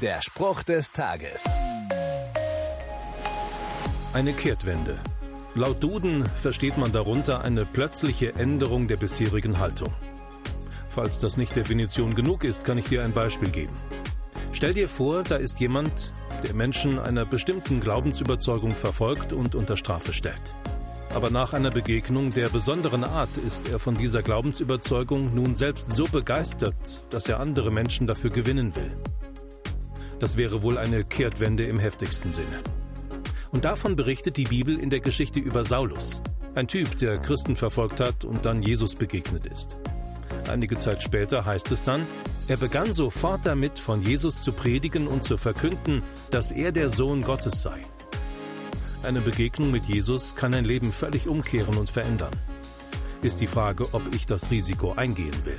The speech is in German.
Der Spruch des Tages. Eine Kehrtwende. Laut Duden versteht man darunter eine plötzliche Änderung der bisherigen Haltung. Falls das nicht Definition genug ist, kann ich dir ein Beispiel geben. Stell dir vor, da ist jemand, der Menschen einer bestimmten Glaubensüberzeugung verfolgt und unter Strafe stellt. Aber nach einer Begegnung der besonderen Art ist er von dieser Glaubensüberzeugung nun selbst so begeistert, dass er andere Menschen dafür gewinnen will. Das wäre wohl eine Kehrtwende im heftigsten Sinne. Und davon berichtet die Bibel in der Geschichte über Saulus, ein Typ, der Christen verfolgt hat und dann Jesus begegnet ist. Einige Zeit später heißt es dann, er begann sofort damit, von Jesus zu predigen und zu verkünden, dass er der Sohn Gottes sei. Eine Begegnung mit Jesus kann ein Leben völlig umkehren und verändern. Ist die Frage, ob ich das Risiko eingehen will.